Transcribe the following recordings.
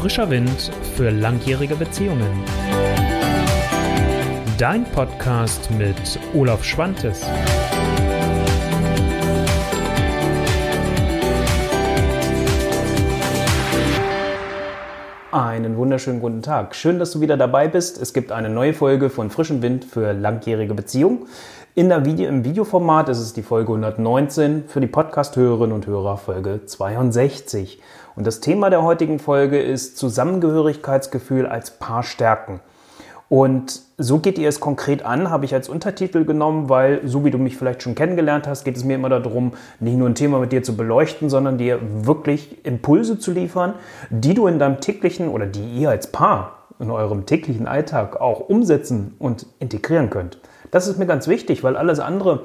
Frischer Wind für langjährige Beziehungen. Dein Podcast mit Olaf Schwantes. Einen wunderschönen guten Tag. Schön, dass du wieder dabei bist. Es gibt eine neue Folge von Frischem Wind für langjährige Beziehungen. In der Video, Im Videoformat ist es die Folge 119, für die Podcast-Hörerinnen und Hörer Folge 62. Und das Thema der heutigen Folge ist Zusammengehörigkeitsgefühl als Paar stärken. Und so geht ihr es konkret an, habe ich als Untertitel genommen, weil, so wie du mich vielleicht schon kennengelernt hast, geht es mir immer darum, nicht nur ein Thema mit dir zu beleuchten, sondern dir wirklich Impulse zu liefern, die du in deinem täglichen oder die ihr als Paar in eurem täglichen Alltag auch umsetzen und integrieren könnt. Das ist mir ganz wichtig, weil alles andere,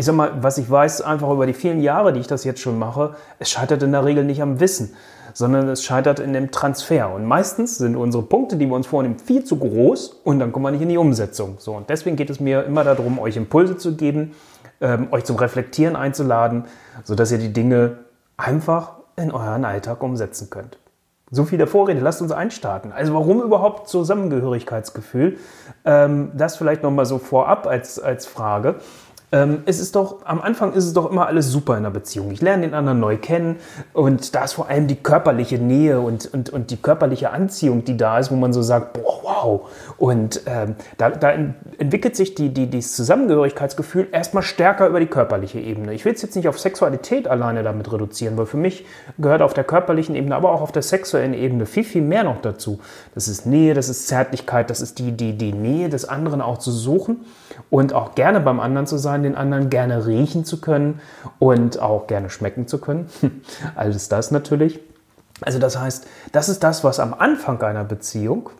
ich sag mal, was ich weiß, einfach über die vielen Jahre, die ich das jetzt schon mache, es scheitert in der Regel nicht am Wissen, sondern es scheitert in dem Transfer. Und meistens sind unsere Punkte, die wir uns vornehmen, viel zu groß und dann kommen wir nicht in die Umsetzung. So, und deswegen geht es mir immer darum, euch Impulse zu geben, ähm, euch zum Reflektieren einzuladen, sodass ihr die Dinge einfach in euren Alltag umsetzen könnt. So viel der Vorrede, lasst uns einstarten. Also warum überhaupt Zusammengehörigkeitsgefühl? Ähm, das vielleicht nochmal so vorab als, als Frage. Ähm, es ist doch, am Anfang ist es doch immer alles super in einer Beziehung. Ich lerne den anderen neu kennen und da ist vor allem die körperliche Nähe und, und, und die körperliche Anziehung, die da ist, wo man so sagt, boah, wow. Und ähm, da, da entwickelt sich die, die, dieses Zusammengehörigkeitsgefühl erstmal stärker über die körperliche Ebene. Ich will es jetzt nicht auf Sexualität alleine damit reduzieren, weil für mich gehört auf der körperlichen Ebene, aber auch auf der sexuellen Ebene viel, viel mehr noch dazu. Das ist Nähe, das ist Zärtlichkeit, das ist die, die, die Nähe des anderen auch zu suchen und auch gerne beim anderen zu sein, den anderen gerne riechen zu können und auch gerne schmecken zu können. Alles das natürlich. Also das heißt, das ist das, was am Anfang einer Beziehung,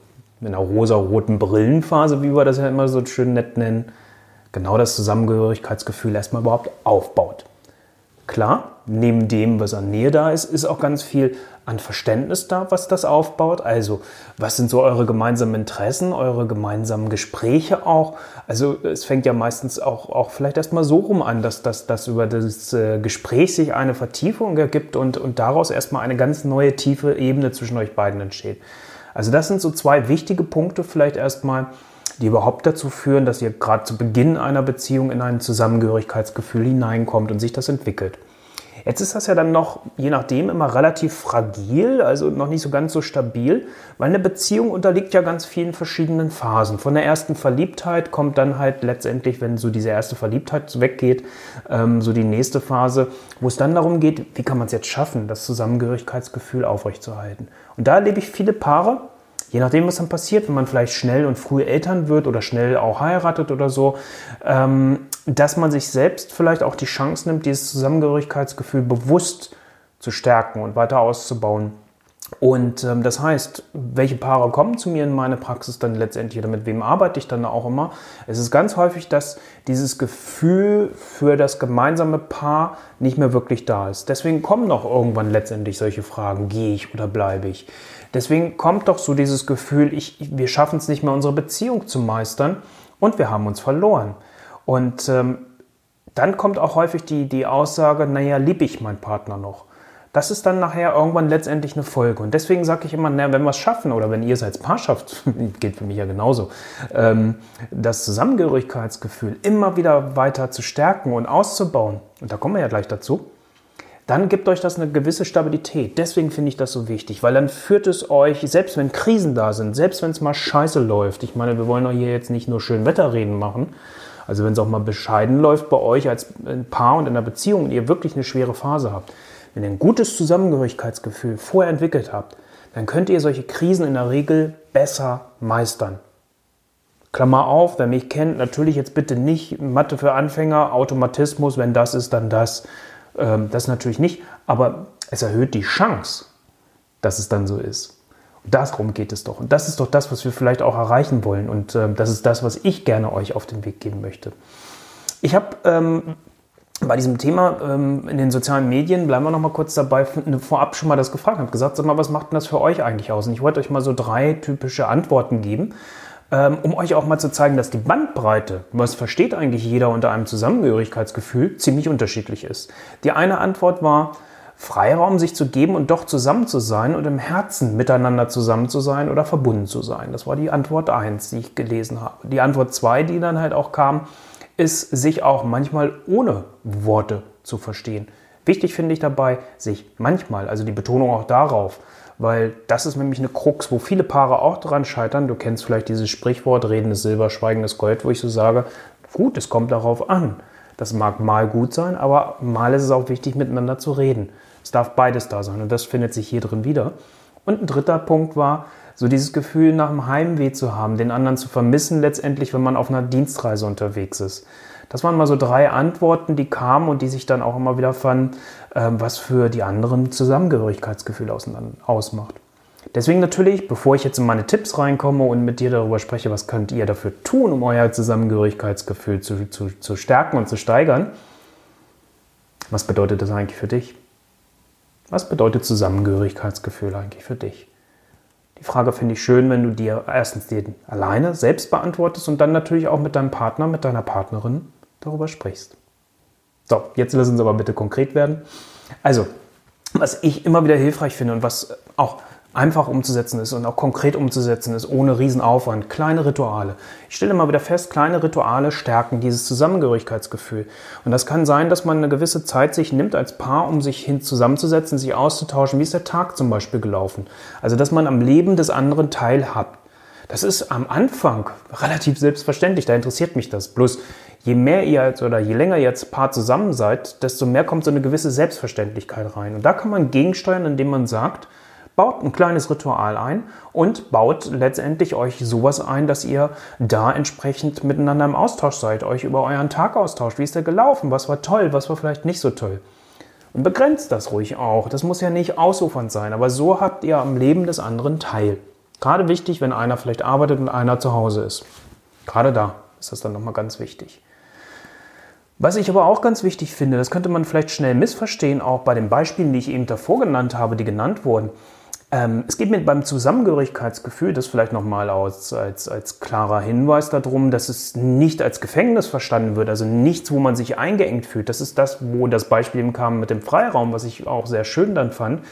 in einer rosa-roten Brillenphase, wie wir das ja immer so schön nett nennen, genau das Zusammengehörigkeitsgefühl erstmal überhaupt aufbaut. Klar, neben dem, was an Nähe da ist, ist auch ganz viel an Verständnis da, was das aufbaut. Also, was sind so eure gemeinsamen Interessen, eure gemeinsamen Gespräche auch? Also, es fängt ja meistens auch, auch vielleicht erstmal so rum an, dass, dass, dass über das äh, Gespräch sich eine Vertiefung ergibt und, und daraus erstmal eine ganz neue tiefe Ebene zwischen euch beiden entsteht. Also, das sind so zwei wichtige Punkte vielleicht erstmal, die überhaupt dazu führen, dass ihr gerade zu Beginn einer Beziehung in ein Zusammengehörigkeitsgefühl hineinkommt und sich das entwickelt. Jetzt ist das ja dann noch, je nachdem, immer relativ fragil, also noch nicht so ganz so stabil, weil eine Beziehung unterliegt ja ganz vielen verschiedenen Phasen. Von der ersten Verliebtheit kommt dann halt letztendlich, wenn so diese erste Verliebtheit weggeht, ähm, so die nächste Phase, wo es dann darum geht, wie kann man es jetzt schaffen, das Zusammengehörigkeitsgefühl aufrechtzuerhalten. Und da erlebe ich viele Paare, je nachdem, was dann passiert, wenn man vielleicht schnell und früh Eltern wird oder schnell auch heiratet oder so, ähm, dass man sich selbst vielleicht auch die Chance nimmt, dieses Zusammengehörigkeitsgefühl bewusst zu stärken und weiter auszubauen. Und ähm, das heißt, welche Paare kommen zu mir in meine Praxis dann letztendlich oder mit wem arbeite ich dann auch immer? Es ist ganz häufig, dass dieses Gefühl für das gemeinsame Paar nicht mehr wirklich da ist. Deswegen kommen noch irgendwann letztendlich solche Fragen, gehe ich oder bleibe ich? Deswegen kommt doch so dieses Gefühl, ich, wir schaffen es nicht mehr, unsere Beziehung zu meistern und wir haben uns verloren. Und ähm, dann kommt auch häufig die, die Aussage, naja, liebe ich meinen Partner noch? Das ist dann nachher irgendwann letztendlich eine Folge. Und deswegen sage ich immer, na, wenn wir es schaffen, oder wenn ihr es als Paar schafft, geht für mich ja genauso, ähm, das Zusammengehörigkeitsgefühl immer wieder weiter zu stärken und auszubauen, und da kommen wir ja gleich dazu, dann gibt euch das eine gewisse Stabilität. Deswegen finde ich das so wichtig, weil dann führt es euch, selbst wenn Krisen da sind, selbst wenn es mal scheiße läuft, ich meine, wir wollen doch hier jetzt nicht nur schön Wetterreden machen, also wenn es auch mal bescheiden läuft bei euch als Paar und in einer Beziehung und ihr wirklich eine schwere Phase habt, wenn ihr ein gutes Zusammengehörigkeitsgefühl vorher entwickelt habt, dann könnt ihr solche Krisen in der Regel besser meistern. Klammer auf, wer mich kennt, natürlich jetzt bitte nicht Mathe für Anfänger, Automatismus, wenn das ist, dann das. Ähm, das natürlich nicht, aber es erhöht die Chance, dass es dann so ist. Und darum geht es doch. Und das ist doch das, was wir vielleicht auch erreichen wollen. Und ähm, das ist das, was ich gerne euch auf den Weg geben möchte. Ich habe ähm, bei diesem Thema ähm, in den sozialen Medien, bleiben wir noch mal kurz dabei, vorab schon mal das gefragt, habe gesagt, sag mal, was macht denn das für euch eigentlich aus? Und ich wollte euch mal so drei typische Antworten geben, um euch auch mal zu zeigen, dass die Bandbreite, was versteht eigentlich jeder unter einem Zusammengehörigkeitsgefühl, ziemlich unterschiedlich ist. Die eine Antwort war, Freiraum sich zu geben und doch zusammen zu sein und im Herzen miteinander zusammen zu sein oder verbunden zu sein. Das war die Antwort 1, die ich gelesen habe. Die Antwort 2, die dann halt auch kam, ist, sich auch manchmal ohne Worte zu verstehen. Wichtig finde ich dabei, sich manchmal, also die Betonung auch darauf, weil das ist nämlich eine Krux, wo viele Paare auch dran scheitern. Du kennst vielleicht dieses Sprichwort, Reden ist Silber, Schweigen ist Gold, wo ich so sage, gut, es kommt darauf an. Das mag mal gut sein, aber mal ist es auch wichtig, miteinander zu reden. Es darf beides da sein und das findet sich hier drin wieder. Und ein dritter Punkt war, so dieses Gefühl nach dem Heimweh zu haben, den anderen zu vermissen, letztendlich, wenn man auf einer Dienstreise unterwegs ist. Das waren mal so drei Antworten, die kamen und die sich dann auch immer wieder fanden, was für die anderen Zusammengehörigkeitsgefühl ausmacht. Deswegen natürlich, bevor ich jetzt in meine Tipps reinkomme und mit dir darüber spreche, was könnt ihr dafür tun, um euer Zusammengehörigkeitsgefühl zu, zu, zu stärken und zu steigern, was bedeutet das eigentlich für dich? Was bedeutet Zusammengehörigkeitsgefühl eigentlich für dich? Die Frage finde ich schön, wenn du dir erstens den alleine selbst beantwortest und dann natürlich auch mit deinem Partner, mit deiner Partnerin darüber sprichst. So, jetzt lass uns aber bitte konkret werden. Also, was ich immer wieder hilfreich finde und was auch einfach umzusetzen ist und auch konkret umzusetzen ist, ohne Riesenaufwand. Kleine Rituale. Ich stelle immer wieder fest, kleine Rituale stärken dieses Zusammengehörigkeitsgefühl. Und das kann sein, dass man eine gewisse Zeit sich nimmt als Paar, um sich hin zusammenzusetzen, sich auszutauschen. Wie ist der Tag zum Beispiel gelaufen? Also, dass man am Leben des anderen teilhabt. Das ist am Anfang relativ selbstverständlich, da interessiert mich das. Bloß je mehr ihr als, oder je länger ihr als Paar zusammen seid, desto mehr kommt so eine gewisse Selbstverständlichkeit rein. Und da kann man gegensteuern, indem man sagt, baut ein kleines Ritual ein und baut letztendlich euch sowas ein, dass ihr da entsprechend miteinander im Austausch seid, euch über euren Tag austauscht. Wie ist der gelaufen? Was war toll? Was war vielleicht nicht so toll? Und begrenzt das ruhig auch. Das muss ja nicht ausufernd sein, aber so habt ihr am Leben des anderen teil. Gerade wichtig, wenn einer vielleicht arbeitet und einer zu Hause ist. Gerade da ist das dann nochmal ganz wichtig. Was ich aber auch ganz wichtig finde, das könnte man vielleicht schnell missverstehen, auch bei den Beispielen, die ich eben davor genannt habe, die genannt wurden. Ähm, es geht mir beim Zusammengehörigkeitsgefühl, das vielleicht nochmal als, als, als klarer Hinweis darum, dass es nicht als Gefängnis verstanden wird, also nichts, wo man sich eingeengt fühlt. Das ist das, wo das Beispiel eben kam mit dem Freiraum, was ich auch sehr schön dann fand.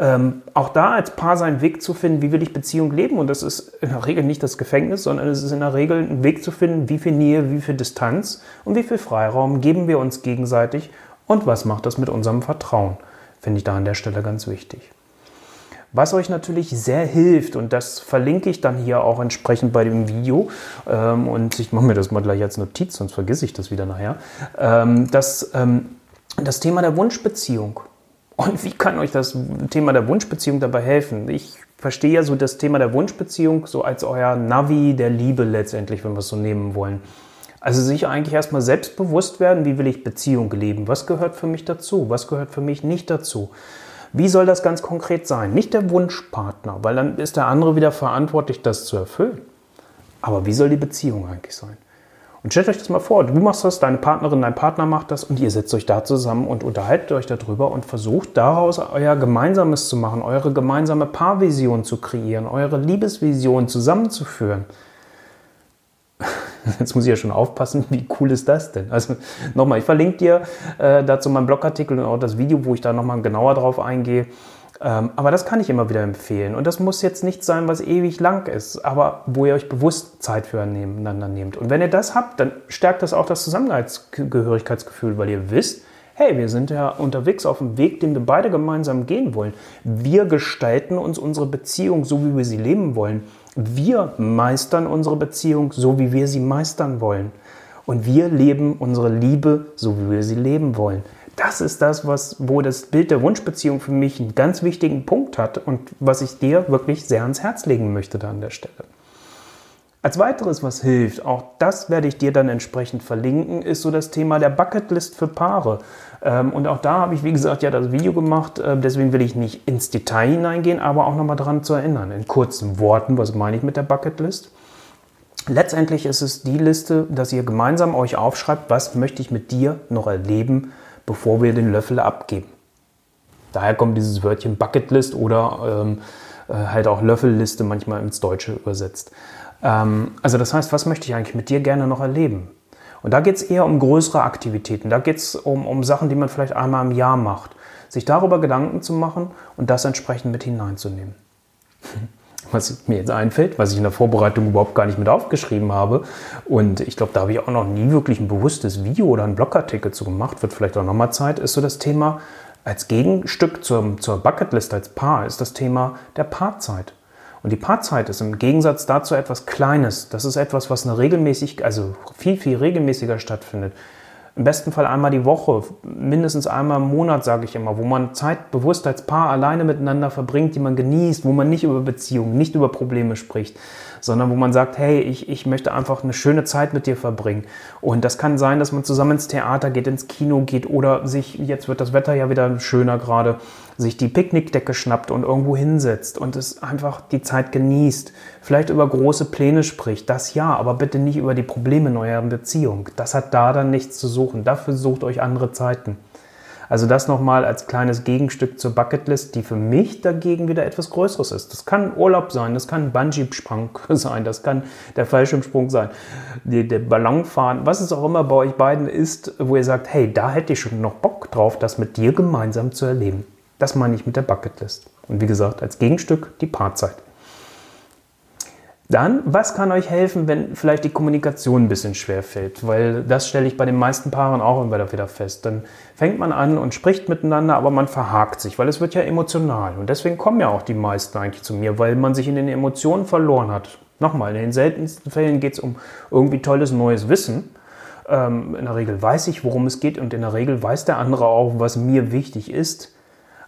Ähm, auch da als Paar seinen Weg zu finden, wie will ich Beziehung leben. Und das ist in der Regel nicht das Gefängnis, sondern es ist in der Regel ein Weg zu finden, wie viel Nähe, wie viel Distanz und wie viel Freiraum geben wir uns gegenseitig und was macht das mit unserem Vertrauen. Finde ich da an der Stelle ganz wichtig. Was euch natürlich sehr hilft, und das verlinke ich dann hier auch entsprechend bei dem Video, ähm, und ich mache mir das mal gleich als Notiz, sonst vergesse ich das wieder nachher, ähm, das, ähm, das Thema der Wunschbeziehung. Und wie kann euch das Thema der Wunschbeziehung dabei helfen? Ich verstehe ja so das Thema der Wunschbeziehung so als euer Navi der Liebe letztendlich, wenn wir es so nehmen wollen. Also sich eigentlich erstmal selbst bewusst werden, wie will ich Beziehung leben? Was gehört für mich dazu? Was gehört für mich nicht dazu? Wie soll das ganz konkret sein? Nicht der Wunschpartner, weil dann ist der andere wieder verantwortlich, das zu erfüllen. Aber wie soll die Beziehung eigentlich sein? Und stellt euch das mal vor, du machst das, deine Partnerin, dein Partner macht das und ihr setzt euch da zusammen und unterhaltet euch darüber und versucht daraus euer Gemeinsames zu machen, eure gemeinsame Paarvision zu kreieren, eure Liebesvision zusammenzuführen. Jetzt muss ich ja schon aufpassen, wie cool ist das denn? Also nochmal, ich verlinke dir äh, dazu meinen Blogartikel und auch das Video, wo ich da nochmal genauer drauf eingehe. Ähm, aber das kann ich immer wieder empfehlen. Und das muss jetzt nicht sein, was ewig lang ist, aber wo ihr euch bewusst Zeit füreinander nehmt. Und wenn ihr das habt, dann stärkt das auch das Zusammengehörigkeitsgefühl, weil ihr wisst, hey, wir sind ja unterwegs auf dem Weg, den wir beide gemeinsam gehen wollen. Wir gestalten uns unsere Beziehung so, wie wir sie leben wollen. Wir meistern unsere Beziehung so, wie wir sie meistern wollen. Und wir leben unsere Liebe so, wie wir sie leben wollen. Das ist das, was, wo das Bild der Wunschbeziehung für mich einen ganz wichtigen Punkt hat und was ich dir wirklich sehr ans Herz legen möchte da an der Stelle. Als weiteres, was hilft, auch das werde ich dir dann entsprechend verlinken, ist so das Thema der Bucketlist für Paare. Ähm, und auch da habe ich, wie gesagt, ja das Video gemacht, äh, deswegen will ich nicht ins Detail hineingehen, aber auch nochmal daran zu erinnern. In kurzen Worten, was meine ich mit der Bucketlist? Letztendlich ist es die Liste, dass ihr gemeinsam euch aufschreibt, was möchte ich mit dir noch erleben, bevor wir den Löffel abgeben. Daher kommt dieses Wörtchen Bucketlist oder ähm, äh, halt auch Löffelliste manchmal ins Deutsche übersetzt. Ähm, also das heißt, was möchte ich eigentlich mit dir gerne noch erleben? Und da geht es eher um größere Aktivitäten. Da geht es um, um Sachen, die man vielleicht einmal im Jahr macht. sich darüber Gedanken zu machen und das entsprechend mit hineinzunehmen. Was mir jetzt einfällt, was ich in der Vorbereitung überhaupt gar nicht mit aufgeschrieben habe. Und ich glaube, da habe ich auch noch nie wirklich ein bewusstes Video oder einen Blogartikel zu gemacht, wird vielleicht auch nochmal Zeit, ist so das Thema, als Gegenstück zur, zur Bucketlist als Paar, ist das Thema der Paarzeit. Und die Paarzeit ist im Gegensatz dazu etwas Kleines. Das ist etwas, was eine regelmäßig, also viel, viel regelmäßiger stattfindet. Im besten Fall einmal die Woche, mindestens einmal im Monat, sage ich immer, wo man Zeit bewusst als Paar alleine miteinander verbringt, die man genießt, wo man nicht über Beziehungen, nicht über Probleme spricht, sondern wo man sagt, hey, ich, ich möchte einfach eine schöne Zeit mit dir verbringen. Und das kann sein, dass man zusammen ins Theater geht, ins Kino geht oder sich, jetzt wird das Wetter ja wieder schöner gerade, sich die Picknickdecke schnappt und irgendwo hinsetzt und es einfach die Zeit genießt. Vielleicht über große Pläne spricht, das ja, aber bitte nicht über die Probleme in eurer Beziehung. Das hat da dann nichts zu suchen. Dafür sucht euch andere Zeiten. Also das nochmal als kleines Gegenstück zur Bucketlist, die für mich dagegen wieder etwas Größeres ist. Das kann Urlaub sein, das kann Bungee-Sprung sein, das kann der Fallschirmsprung sein, der, Ballonfahren, was es auch immer bei euch beiden ist, wo ihr sagt, hey, da hätte ich schon noch Bock drauf, das mit dir gemeinsam zu erleben. Das meine ich mit der Bucketlist. Und wie gesagt, als Gegenstück die Paarzeit. Dann, was kann euch helfen, wenn vielleicht die Kommunikation ein bisschen schwer fällt? Weil das stelle ich bei den meisten Paaren auch immer wieder fest. Dann fängt man an und spricht miteinander, aber man verhakt sich, weil es wird ja emotional. Und deswegen kommen ja auch die meisten eigentlich zu mir, weil man sich in den Emotionen verloren hat. Nochmal, in den seltensten Fällen geht es um irgendwie tolles neues Wissen. Ähm, in der Regel weiß ich, worum es geht und in der Regel weiß der andere auch, was mir wichtig ist.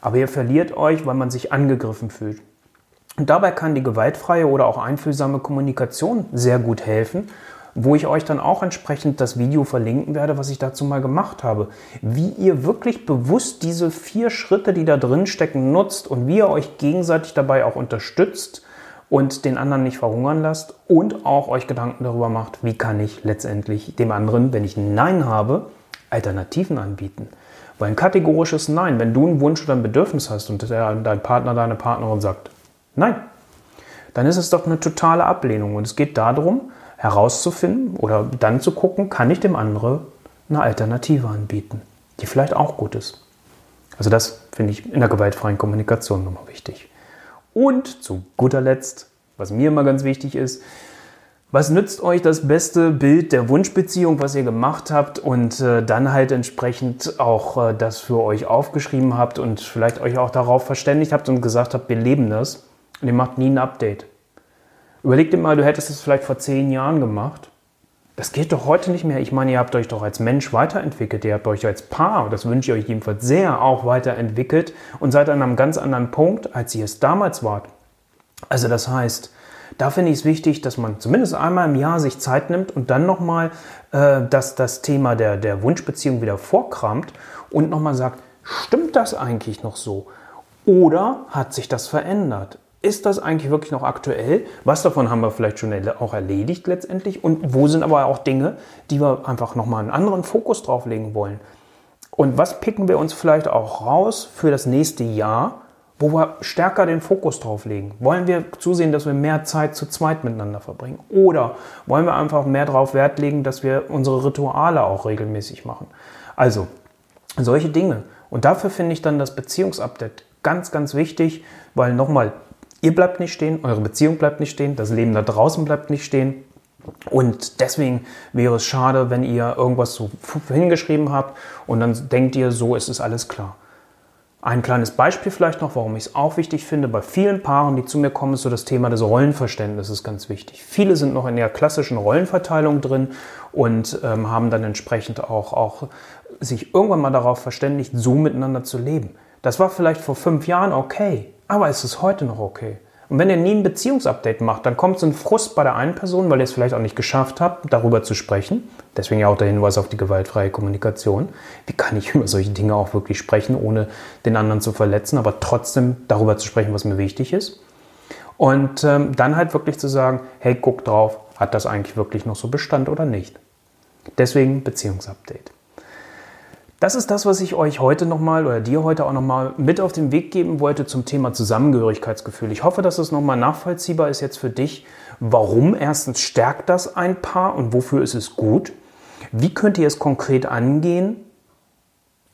Aber ihr verliert euch, weil man sich angegriffen fühlt. Und dabei kann die gewaltfreie oder auch einfühlsame Kommunikation sehr gut helfen, wo ich euch dann auch entsprechend das Video verlinken werde, was ich dazu mal gemacht habe. Wie ihr wirklich bewusst diese vier Schritte, die da drin stecken, nutzt und wie ihr euch gegenseitig dabei auch unterstützt und den anderen nicht verhungern lasst und auch euch Gedanken darüber macht, wie kann ich letztendlich dem anderen, wenn ich ein Nein habe, Alternativen anbieten. Weil ein kategorisches Nein, wenn du einen Wunsch oder ein Bedürfnis hast und dein Partner, deine Partnerin sagt, Nein. Dann ist es doch eine totale Ablehnung. Und es geht darum, herauszufinden oder dann zu gucken, kann ich dem anderen eine Alternative anbieten, die vielleicht auch gut ist. Also das finde ich in der gewaltfreien Kommunikation nochmal wichtig. Und zu guter Letzt, was mir immer ganz wichtig ist, was nützt euch das beste Bild der Wunschbeziehung, was ihr gemacht habt und äh, dann halt entsprechend auch äh, das für euch aufgeschrieben habt und vielleicht euch auch darauf verständigt habt und gesagt habt, wir leben das und ihr macht nie ein Update. Überleg dir mal, du hättest es vielleicht vor zehn Jahren gemacht. Das geht doch heute nicht mehr. Ich meine, ihr habt euch doch als Mensch weiterentwickelt. Ihr habt euch als Paar, das wünsche ich euch jedenfalls sehr, auch weiterentwickelt und seid an einem ganz anderen Punkt, als ihr es damals wart. Also das heißt, da finde ich es wichtig, dass man zumindest einmal im Jahr sich Zeit nimmt und dann nochmal äh, das, das Thema der, der Wunschbeziehung wieder vorkramt und nochmal sagt, stimmt das eigentlich noch so? Oder hat sich das verändert? Ist das eigentlich wirklich noch aktuell? Was davon haben wir vielleicht schon auch erledigt letztendlich? Und wo sind aber auch Dinge, die wir einfach nochmal einen anderen Fokus drauf legen wollen? Und was picken wir uns vielleicht auch raus für das nächste Jahr, wo wir stärker den Fokus drauf legen? Wollen wir zusehen, dass wir mehr Zeit zu zweit miteinander verbringen? Oder wollen wir einfach mehr darauf Wert legen, dass wir unsere Rituale auch regelmäßig machen? Also, solche Dinge. Und dafür finde ich dann das Beziehungsupdate ganz, ganz wichtig, weil nochmal, Ihr bleibt nicht stehen, eure Beziehung bleibt nicht stehen, das Leben da draußen bleibt nicht stehen. Und deswegen wäre es schade, wenn ihr irgendwas so hingeschrieben habt und dann denkt ihr, so ist es alles klar. Ein kleines Beispiel vielleicht noch, warum ich es auch wichtig finde. Bei vielen Paaren, die zu mir kommen, ist so das Thema des Rollenverständnisses ganz wichtig. Viele sind noch in der klassischen Rollenverteilung drin und ähm, haben dann entsprechend auch, auch sich irgendwann mal darauf verständigt, so miteinander zu leben. Das war vielleicht vor fünf Jahren okay, aber es ist heute noch okay. Und wenn ihr nie ein Beziehungsupdate macht, dann kommt so ein Frust bei der einen Person, weil ihr es vielleicht auch nicht geschafft habt, darüber zu sprechen. Deswegen ja auch der Hinweis auf die gewaltfreie Kommunikation. Wie kann ich über solche Dinge auch wirklich sprechen, ohne den anderen zu verletzen, aber trotzdem darüber zu sprechen, was mir wichtig ist. Und ähm, dann halt wirklich zu sagen, hey, guck drauf, hat das eigentlich wirklich noch so Bestand oder nicht? Deswegen Beziehungsupdate. Das ist das, was ich euch heute nochmal oder dir heute auch nochmal mit auf den Weg geben wollte zum Thema Zusammengehörigkeitsgefühl. Ich hoffe, dass es nochmal nachvollziehbar ist jetzt für dich. Warum erstens stärkt das ein Paar und wofür ist es gut? Wie könnt ihr es konkret angehen?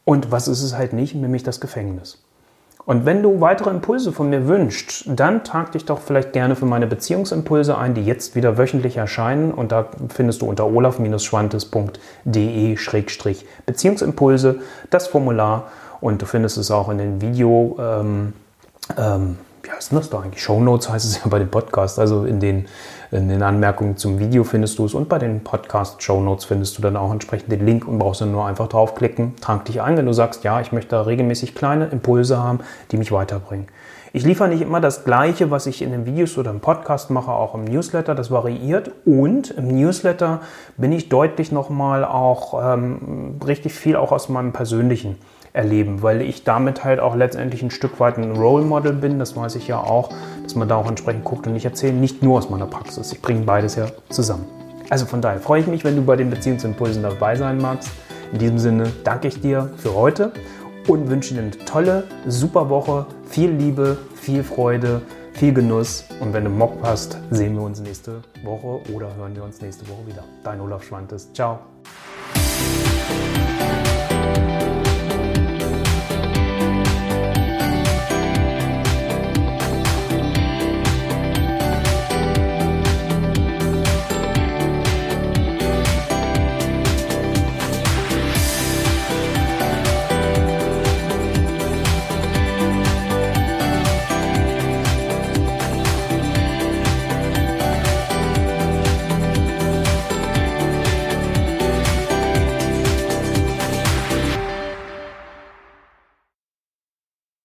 und was ist es halt nicht, nämlich das Gefängnis. Und wenn du weitere Impulse von mir wünschst, dann trag dich doch vielleicht gerne für meine Beziehungsimpulse ein, die jetzt wieder wöchentlich erscheinen. Und da findest du unter olaf-schwantes.de-beziehungsimpulse das Formular. Und du findest es auch in den Video, ähm, ähm, wie heißt das da eigentlich? Show Notes heißt es ja bei dem Podcast. Also in den, in den Anmerkungen zum Video findest du es und bei den Podcast Show Notes findest du dann auch entsprechend den Link und brauchst dann nur einfach draufklicken. Trag dich ein, wenn du sagst, ja, ich möchte da regelmäßig kleine Impulse haben, die mich weiterbringen. Ich liefere nicht immer das Gleiche, was ich in den Videos oder im Podcast mache, auch im Newsletter. Das variiert. Und im Newsletter bin ich deutlich nochmal auch ähm, richtig viel auch aus meinem persönlichen erleben, weil ich damit halt auch letztendlich ein Stück weit ein Role Model bin. Das weiß ich ja auch, dass man da auch entsprechend guckt und ich erzähle nicht nur aus meiner Praxis. Ich bringe beides ja zusammen. Also von daher freue ich mich, wenn du bei den Beziehungsimpulsen dabei sein magst. In diesem Sinne danke ich dir für heute und wünsche dir eine tolle, super Woche, viel Liebe, viel Freude, viel Genuss und wenn du Mock hast, sehen wir uns nächste Woche oder hören wir uns nächste Woche wieder. Dein Olaf Schwantes. Ciao.